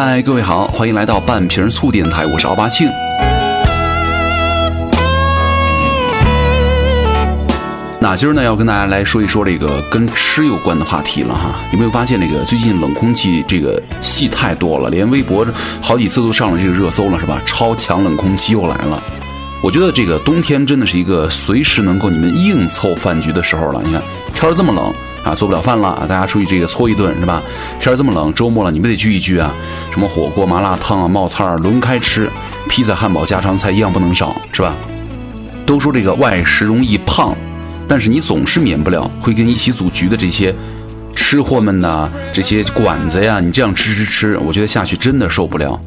嗨，各位好，欢迎来到半瓶醋电台，我是奥巴庆。那今儿呢，要跟大家来说一说这个跟吃有关的话题了哈。有没有发现这个最近冷空气这个戏太多了，连微博好几次都上了这个热搜了，是吧？超强冷空气又来了。我觉得这个冬天真的是一个随时能够你们硬凑饭局的时候了。你看天这么冷啊，做不了饭了啊，大家出去这个搓一顿是吧？天这么冷，周末了你们得聚一聚啊，什么火锅、麻辣烫啊、冒菜儿轮开吃，披萨、汉堡、家常菜一样不能少，是吧？都说这个外食容易胖。但是你总是免不了会跟一起组局的这些吃货们呐，这些馆子呀，你这样吃吃吃，我觉得下去真的受不了。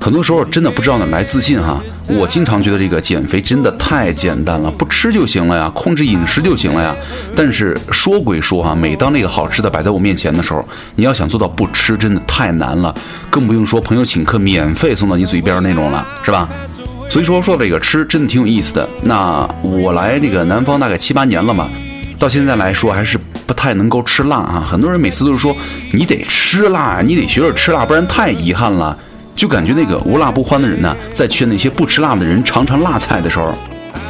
很多时候真的不知道哪来自信哈。我经常觉得这个减肥真的太简单了，不吃就行了呀，控制饮食就行了呀。但是说归说哈，每当那个好吃的摆在我面前的时候，你要想做到不吃，真的太难了，更不用说朋友请客免费送到你嘴边那种了，是吧？所以说说这个吃真的挺有意思的。那我来这个南方大概七八年了嘛，到现在来说还是不太能够吃辣啊。很多人每次都是说你得吃辣，你得学着吃辣，不然太遗憾了。就感觉那个无辣不欢的人呢，在劝那些不吃辣的人尝尝辣菜的时候，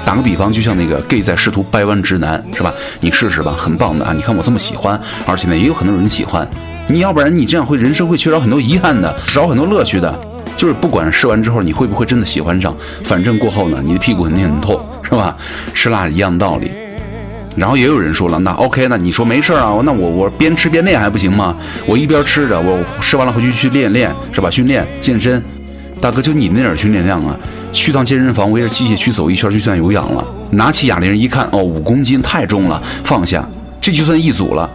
打个比方，就像那个 gay 在试图掰弯直男，是吧？你试试吧，很棒的啊！你看我这么喜欢，而且呢也有很多人喜欢。你要不然你这样会人生会缺少很多遗憾的，少很多乐趣的。就是不管试完之后你会不会真的喜欢上，反正过后呢，你的屁股肯定很痛，是吧？吃辣一样道理。然后也有人说了，那 OK，那你说没事啊？那我我边吃边练还不行吗？我一边吃着，我吃完了回去去练练，是吧？训练健身。大哥，就你那点训练量啊，去趟健身房围着器械区走一圈就算有氧了。拿起哑铃一看，哦，五公斤太重了，放下，这就算一组了。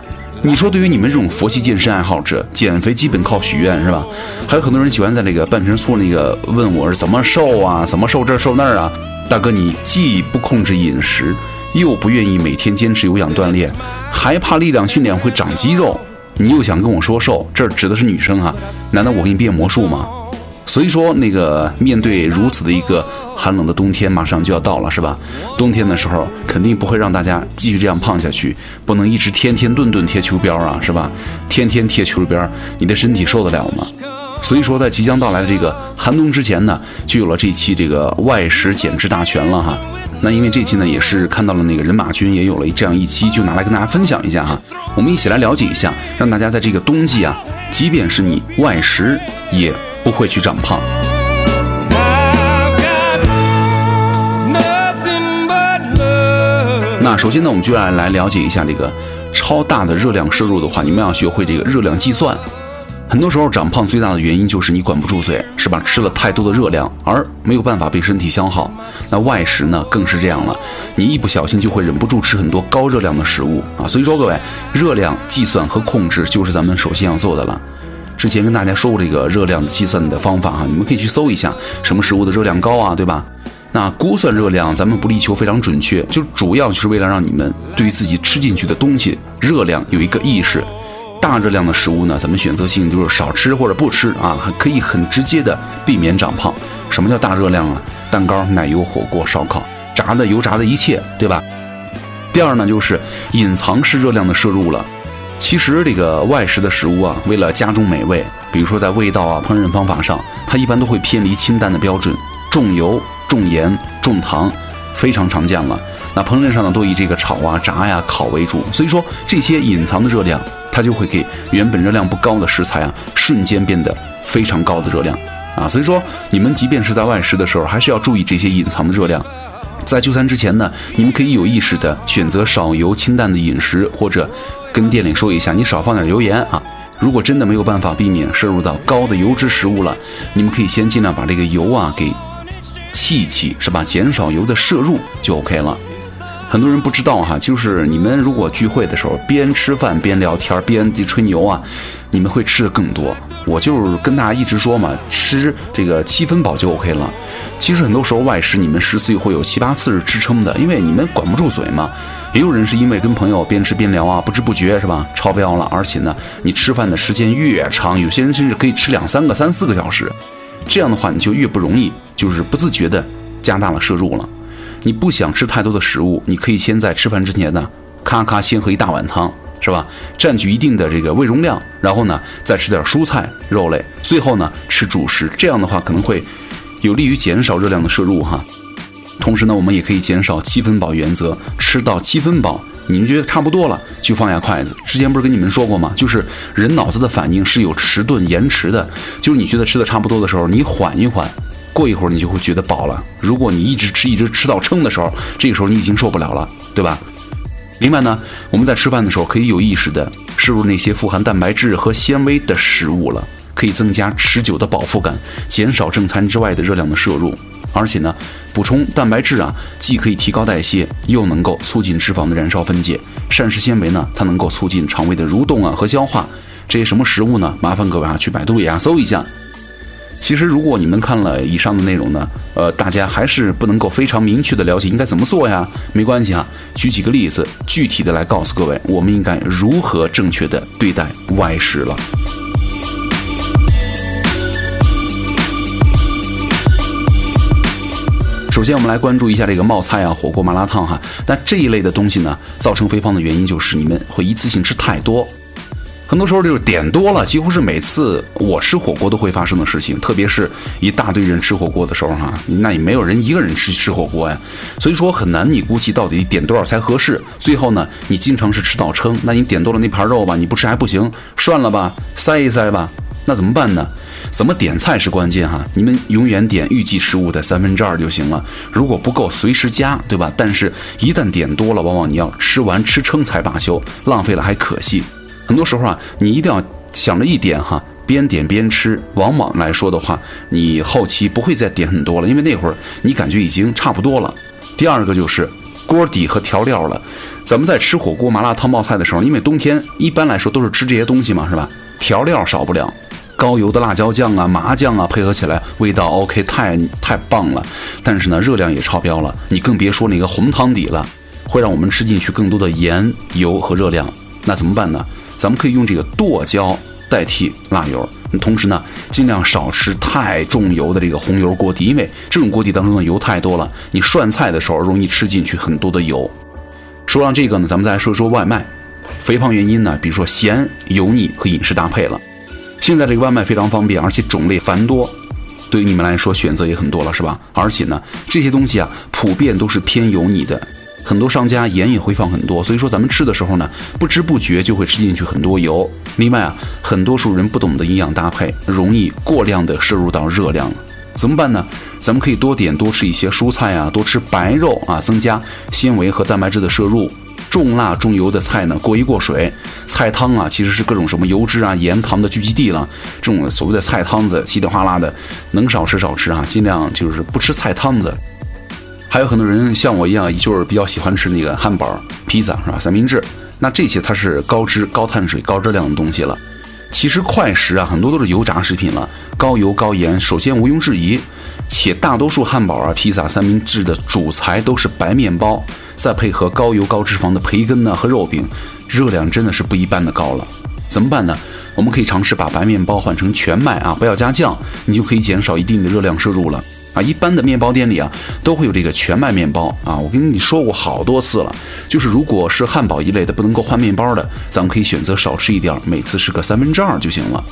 你说，对于你们这种佛系健身爱好者，减肥基本靠许愿是吧？还有很多人喜欢在那个半瓶醋那个问我是怎么瘦啊，怎么瘦这瘦那儿啊？大哥，你既不控制饮食，又不愿意每天坚持有氧锻炼，还怕力量训练会长肌肉，你又想跟我说瘦，这指的是女生啊？难道我给你变魔术吗？所以说，那个面对如此的一个寒冷的冬天，马上就要到了，是吧？冬天的时候，肯定不会让大家继续这样胖下去，不能一直天天顿顿贴秋膘啊，是吧？天天贴秋膘，你的身体受得了吗？所以说，在即将到来的这个寒冬之前呢，就有了这期这个外食减脂大全了哈。那因为这期呢，也是看到了那个人马君也有了这样一期，就拿来跟大家分享一下哈。我们一起来了解一下，让大家在这个冬季啊，即便是你外食也。不会去长胖。那首先呢，我们就要来了解一下这个超大的热量摄入的话，你们要学会这个热量计算。很多时候长胖最大的原因就是你管不住嘴，是吧？吃了太多的热量，而没有办法被身体消耗。那外食呢，更是这样了，你一不小心就会忍不住吃很多高热量的食物啊。所以说，各位，热量计算和控制就是咱们首先要做的了。之前跟大家说过这个热量计算的方法哈，你们可以去搜一下什么食物的热量高啊，对吧？那估算热量咱们不力求非常准确，就主要就是为了让你们对于自己吃进去的东西热量有一个意识。大热量的食物呢，咱们选择性就是少吃或者不吃啊，可以很直接的避免长胖。什么叫大热量啊？蛋糕、奶油、火锅、烧烤、炸的、油炸的一切，对吧？第二呢，就是隐藏式热量的摄入了。其实这个外食的食物啊，为了加重美味，比如说在味道啊、烹饪方法上，它一般都会偏离清淡的标准，重油、重盐、重糖，非常常见了。那烹饪上呢，都以这个炒啊、炸呀、烤为主。所以说这些隐藏的热量，它就会给原本热量不高的食材啊，瞬间变得非常高的热量啊。所以说你们即便是在外食的时候，还是要注意这些隐藏的热量。在就餐之前呢，你们可以有意识的选择少油清淡的饮食，或者。跟店里说一下，你少放点油盐啊。如果真的没有办法避免摄入到高的油脂食物了，你们可以先尽量把这个油啊给弃弃，是吧？减少油的摄入就 OK 了。很多人不知道哈，就是你们如果聚会的时候边吃饭边聊天边吹牛啊，你们会吃的更多。我就是跟大家一直说嘛，吃这个七分饱就 OK 了。其实很多时候外食，你们十次会有七八次是支撑的，因为你们管不住嘴嘛。也有人是因为跟朋友边吃边聊啊，不知不觉是吧，超标了。而且呢，你吃饭的时间越长，有些人甚至可以吃两三个、三四个小时。这样的话，你就越不容易，就是不自觉的加大了摄入了。你不想吃太多的食物，你可以先在吃饭之前呢，咔咔先喝一大碗汤。是吧？占据一定的这个胃容量，然后呢，再吃点蔬菜、肉类，最后呢，吃主食。这样的话可能会有利于减少热量的摄入哈。同时呢，我们也可以减少七分饱原则，吃到七分饱，你们觉得差不多了，就放下筷子。之前不是跟你们说过吗？就是人脑子的反应是有迟钝延迟的，就是你觉得吃的差不多的时候，你缓一缓，过一会儿你就会觉得饱了。如果你一直吃，一直吃到撑的时候，这个时候你已经受不了了，对吧？另外呢，我们在吃饭的时候可以有意识的摄入那些富含蛋白质和纤维的食物了，可以增加持久的饱腹感，减少正餐之外的热量的摄入。而且呢，补充蛋白质啊，既可以提高代谢，又能够促进脂肪的燃烧分解。膳食纤维呢，它能够促进肠胃的蠕动啊和消化。这些什么食物呢？麻烦各位啊，去百度也搜一下。其实，如果你们看了以上的内容呢，呃，大家还是不能够非常明确的了解应该怎么做呀？没关系啊，举几个例子，具体的来告诉各位，我们应该如何正确的对待外食了。首先，我们来关注一下这个冒菜啊、火锅、麻辣烫哈。那这一类的东西呢，造成肥胖的原因就是你们会一次性吃太多，很多时候就是点多了，几乎是每次我吃火锅都会发生的事情。特别是一大堆人吃火锅的时候哈，那也没有人一个人吃吃火锅呀，所以说很难你估计到底点多少才合适。最后呢，你经常是吃到撑，那你点多了那盘肉吧，你不吃还不行，涮了吧，塞一塞吧。那怎么办呢？怎么点菜是关键哈，你们永远点预计食物的三分之二就行了。如果不够，随时加，对吧？但是，一旦点多了，往往你要吃完吃撑才罢休，浪费了还可惜。很多时候啊，你一定要想着一点哈，边点边吃。往往来说的话，你后期不会再点很多了，因为那会儿你感觉已经差不多了。第二个就是锅底和调料了。咱们在吃火锅、麻辣烫、冒菜的时候，因为冬天一般来说都是吃这些东西嘛，是吧？调料少不了。高油的辣椒酱啊、麻酱啊，配合起来味道 OK，太太棒了。但是呢，热量也超标了。你更别说那个红汤底了，会让我们吃进去更多的盐、油和热量。那怎么办呢？咱们可以用这个剁椒代替辣油，同时呢，尽量少吃太重油的这个红油锅底，因为这种锅底当中的油太多了，你涮菜的时候容易吃进去很多的油。说完这个呢，咱们再来说说外卖，肥胖原因呢，比如说咸、油腻和饮食搭配了。现在这个外卖非常方便，而且种类繁多，对于你们来说选择也很多了，是吧？而且呢，这些东西啊，普遍都是偏油腻的，很多商家盐也会放很多，所以说咱们吃的时候呢，不知不觉就会吃进去很多油。另外啊，很多数人不懂得营养搭配，容易过量的摄入到热量，怎么办呢？咱们可以多点多吃一些蔬菜啊，多吃白肉啊，增加纤维和蛋白质的摄入。重辣重油的菜呢，过一过水。菜汤啊，其实是各种什么油脂啊、盐糖的聚集地了。这种所谓的菜汤子，稀里哗啦的，能少吃少吃啊，尽量就是不吃菜汤子。还有很多人像我一样，就是比较喜欢吃那个汉堡、披萨是吧？三明治，那这些它是高脂、高碳水、高热量的东西了。其实快食啊，很多都是油炸食品了，高油高盐，首先毋庸置疑。且大多数汉堡啊、披萨、三明治的主材都是白面包。再配合高油高脂肪的培根呢和肉饼，热量真的是不一般的高了。怎么办呢？我们可以尝试把白面包换成全麦啊，不要加酱，你就可以减少一定的热量摄入了啊。一般的面包店里啊都会有这个全麦面包啊，我跟你说过好多次了，就是如果是汉堡一类的不能够换面包的，咱们可以选择少吃一点，每次吃个三分之二就行了。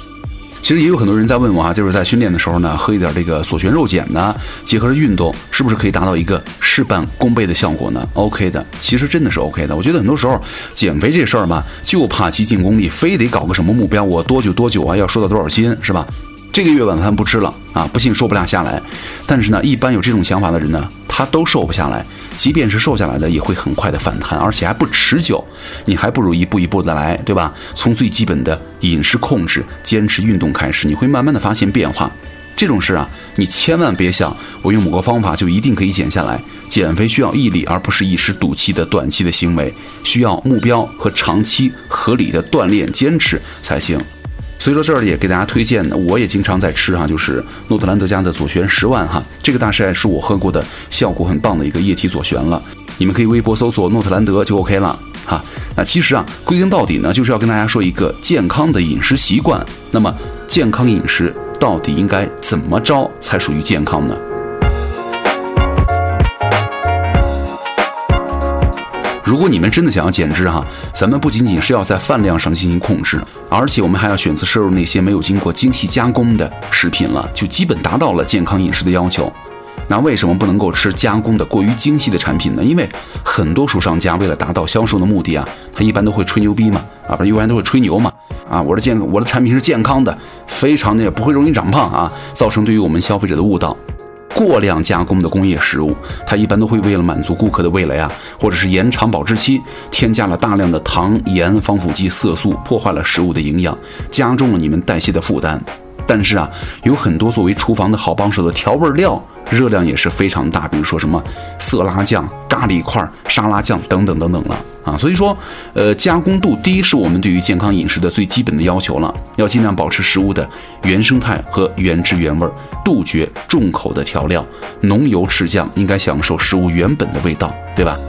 其实也有很多人在问我啊，就是在训练的时候呢，喝一点这个锁旋肉碱呢，结合着运动，是不是可以达到一个事半功倍的效果呢？OK 的，其实真的是 OK 的。我觉得很多时候减肥这事儿嘛，就怕急进功利，非得搞个什么目标，我多久多久啊，要瘦到多少斤，是吧？这个月晚饭不吃了啊，不信瘦不了下来。但是呢，一般有这种想法的人呢，他都瘦不下来。即便是瘦下来的，也会很快的反弹，而且还不持久。你还不如一步一步的来，对吧？从最基本的饮食控制、坚持运动开始，你会慢慢的发现变化。这种事啊，你千万别想我用某个方法就一定可以减下来。减肥需要毅力，而不是一时赌气的短期的行为，需要目标和长期合理的锻炼坚持才行。所以说这儿也给大家推荐，我也经常在吃哈，就是诺特兰德家的左旋十万哈，这个大概是我喝过的效果很棒的一个液体左旋了。你们可以微博搜索诺特兰德就 OK 了哈。那其实啊，归根到底呢，就是要跟大家说一个健康的饮食习惯。那么健康饮食到底应该怎么着才属于健康呢？如果你们真的想要减脂哈，咱们不仅仅是要在饭量上进行控制，而且我们还要选择摄入那些没有经过精细加工的食品了，就基本达到了健康饮食的要求。那为什么不能够吃加工的过于精细的产品呢？因为很多书商家为了达到销售的目的啊，他一般都会吹牛逼嘛，啊，不是一般都会吹牛嘛，啊，我的健我的产品是健康的，非常的不会容易长胖啊，造成对于我们消费者的误导。过量加工的工业食物，它一般都会为了满足顾客的味蕾啊，或者是延长保质期，添加了大量的糖、盐、防腐剂、色素，破坏了食物的营养，加重了你们代谢的负担。但是啊，有很多作为厨房的好帮手的调味料。热量也是非常大，比如说什么色拉酱、咖喱块、沙拉酱等等等等了啊。所以说，呃，加工度低是我们对于健康饮食的最基本的要求了，要尽量保持食物的原生态和原汁原味，杜绝重口的调料、浓油赤酱，应该享受食物原本的味道，对吧？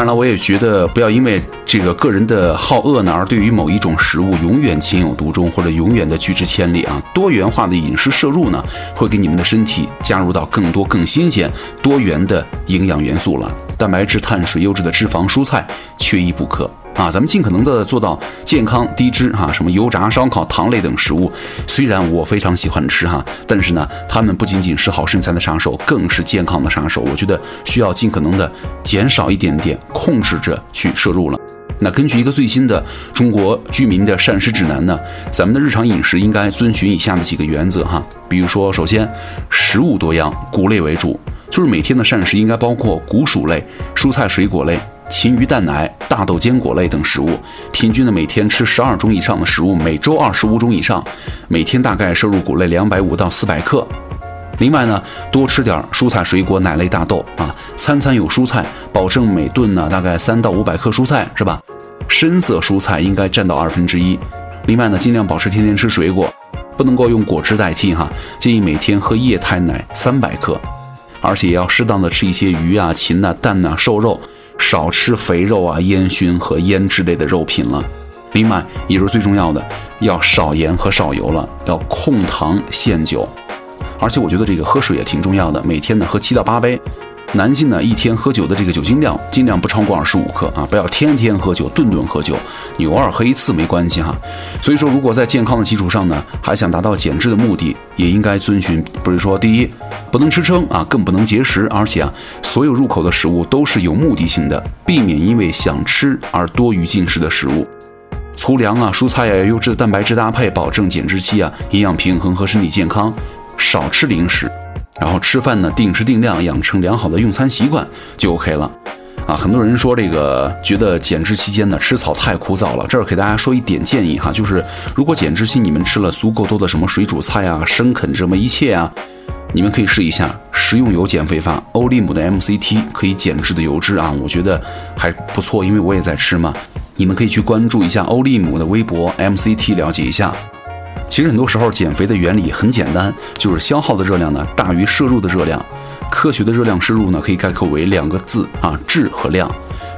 当然了，我也觉得不要因为这个个人的好恶呢，而对于某一种食物永远情有独钟或者永远的拒之千里啊。多元化的饮食摄入呢，会给你们的身体加入到更多、更新鲜、多元的营养元素了，蛋白质、碳水、优质的脂肪、蔬菜缺一不可。啊，咱们尽可能的做到健康低脂哈，什么油炸、烧烤、糖类等食物，虽然我非常喜欢吃哈，但是呢，它们不仅仅是好身材的杀手，更是健康的杀手。我觉得需要尽可能的减少一点点，控制着去摄入了。那根据一个最新的中国居民的膳食指南呢，咱们的日常饮食应该遵循以下的几个原则哈，比如说，首先食物多样，谷类为主，就是每天的膳食应该包括谷薯类、蔬菜水果类。禽鱼蛋奶、大豆坚果类等食物，平均的每天吃十二种以上的食物，每周二十五种以上，每天大概摄入谷类两百五到四百克。另外呢，多吃点蔬菜水果、奶类、大豆啊，餐餐有蔬菜，保证每顿呢大概三到五百克蔬菜，是吧？深色蔬菜应该占到二分之一。另外呢，尽量保持天天吃水果，不能够用果汁代替哈，建议每天喝液态奶三百克，而且要适当的吃一些鱼啊、禽呐、蛋呐、瘦肉。少吃肥肉啊、烟熏和腌制类的肉品了。另外，也是最重要的，要少盐和少油了，要控糖限酒。而且，我觉得这个喝水也挺重要的，每天呢喝七到八杯。男性呢，一天喝酒的这个酒精量尽量不超过二十五克啊，不要天天喝酒、顿顿喝酒，你偶尔喝一次没关系哈。所以说，如果在健康的基础上呢，还想达到减脂的目的，也应该遵循，不是说第一不能吃撑啊，更不能节食，而且啊，所有入口的食物都是有目的性的，避免因为想吃而多余进食的食物。粗粮啊、蔬菜啊、优质的蛋白质搭配，保证减脂期啊营养平衡和身体健康。少吃零食。然后吃饭呢，定时定量，养成良好的用餐习惯就 OK 了，啊，很多人说这个觉得减脂期间呢吃草太枯燥了，这儿给大家说一点建议哈，就是如果减脂期你们吃了足够多的什么水煮菜啊、生啃这么一切啊，你们可以试一下食用油减肥法，欧利姆的 MCT 可以减脂的油脂啊，我觉得还不错，因为我也在吃嘛，你们可以去关注一下欧利姆的微博 MCT 了解一下。其实很多时候减肥的原理很简单，就是消耗的热量呢大于摄入的热量。科学的热量摄入呢可以概括为两个字啊，质和量。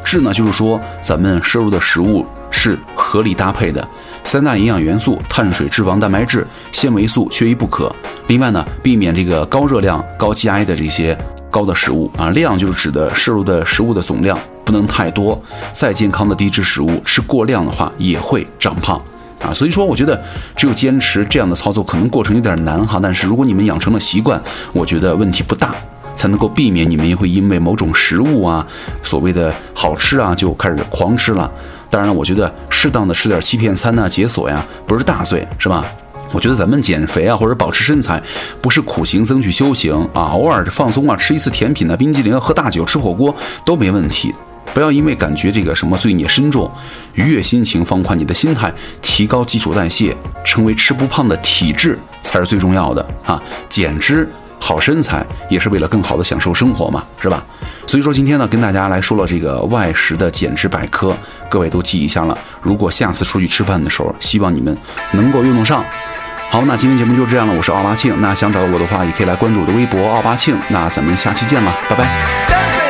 质呢就是说咱们摄入的食物是合理搭配的，三大营养元素碳水、脂肪、蛋白质、纤维素缺一不可。另外呢，避免这个高热量、高 GI 的这些高的食物啊。量就是指的摄入的食物的总量，不能太多。再健康的低脂食物吃过量的话也会长胖。啊，所以说我觉得只有坚持这样的操作，可能过程有点难哈。但是如果你们养成了习惯，我觉得问题不大，才能够避免你们也会因为某种食物啊，所谓的好吃啊，就开始狂吃了。当然了，我觉得适当的吃点欺骗餐呐，解锁呀，不是大罪，是吧？我觉得咱们减肥啊，或者保持身材，不是苦行僧去修行啊，偶尔放松啊，吃一次甜品啊，冰激凌，喝大酒，吃火锅都没问题。不要因为感觉这个什么罪孽深重，愉悦心情，放宽你的心态，提高基础代谢，成为吃不胖的体质才是最重要的啊！减脂好身材也是为了更好的享受生活嘛，是吧？所以说今天呢，跟大家来说了这个外食的减脂百科，各位都记一下了。如果下次出去吃饭的时候，希望你们能够用得上。好，那今天节目就这样了，我是奥巴庆。那想找到我的话，也可以来关注我的微博奥巴庆。那咱们下期见了，拜拜。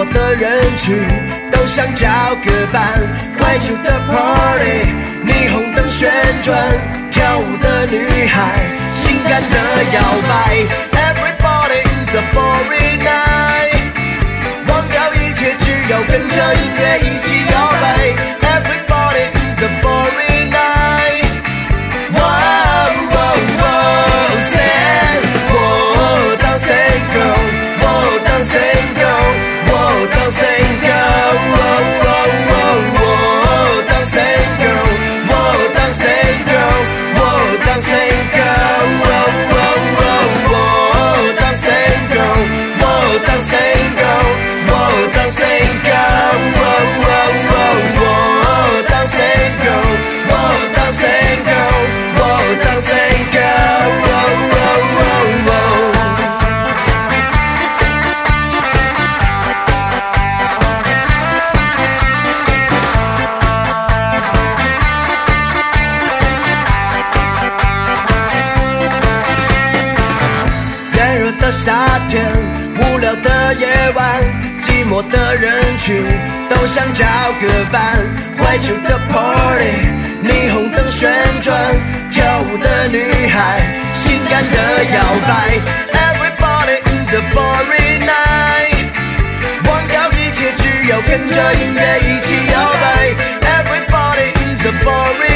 我的人群都想找个伴。怀旧的 party，霓虹灯旋转，跳舞的女孩，性感的摇摆。Everybody is a boring night，忘掉一切，只要跟着音乐一起摇摆。夏天，无聊的夜晚，寂寞的人群都想找个伴。怀旧的 party，霓虹灯旋转，跳舞的女孩，性感的摇摆。Everybody is a boring night，忘掉一切，只要跟着音乐一起摇摆。Everybody in the boring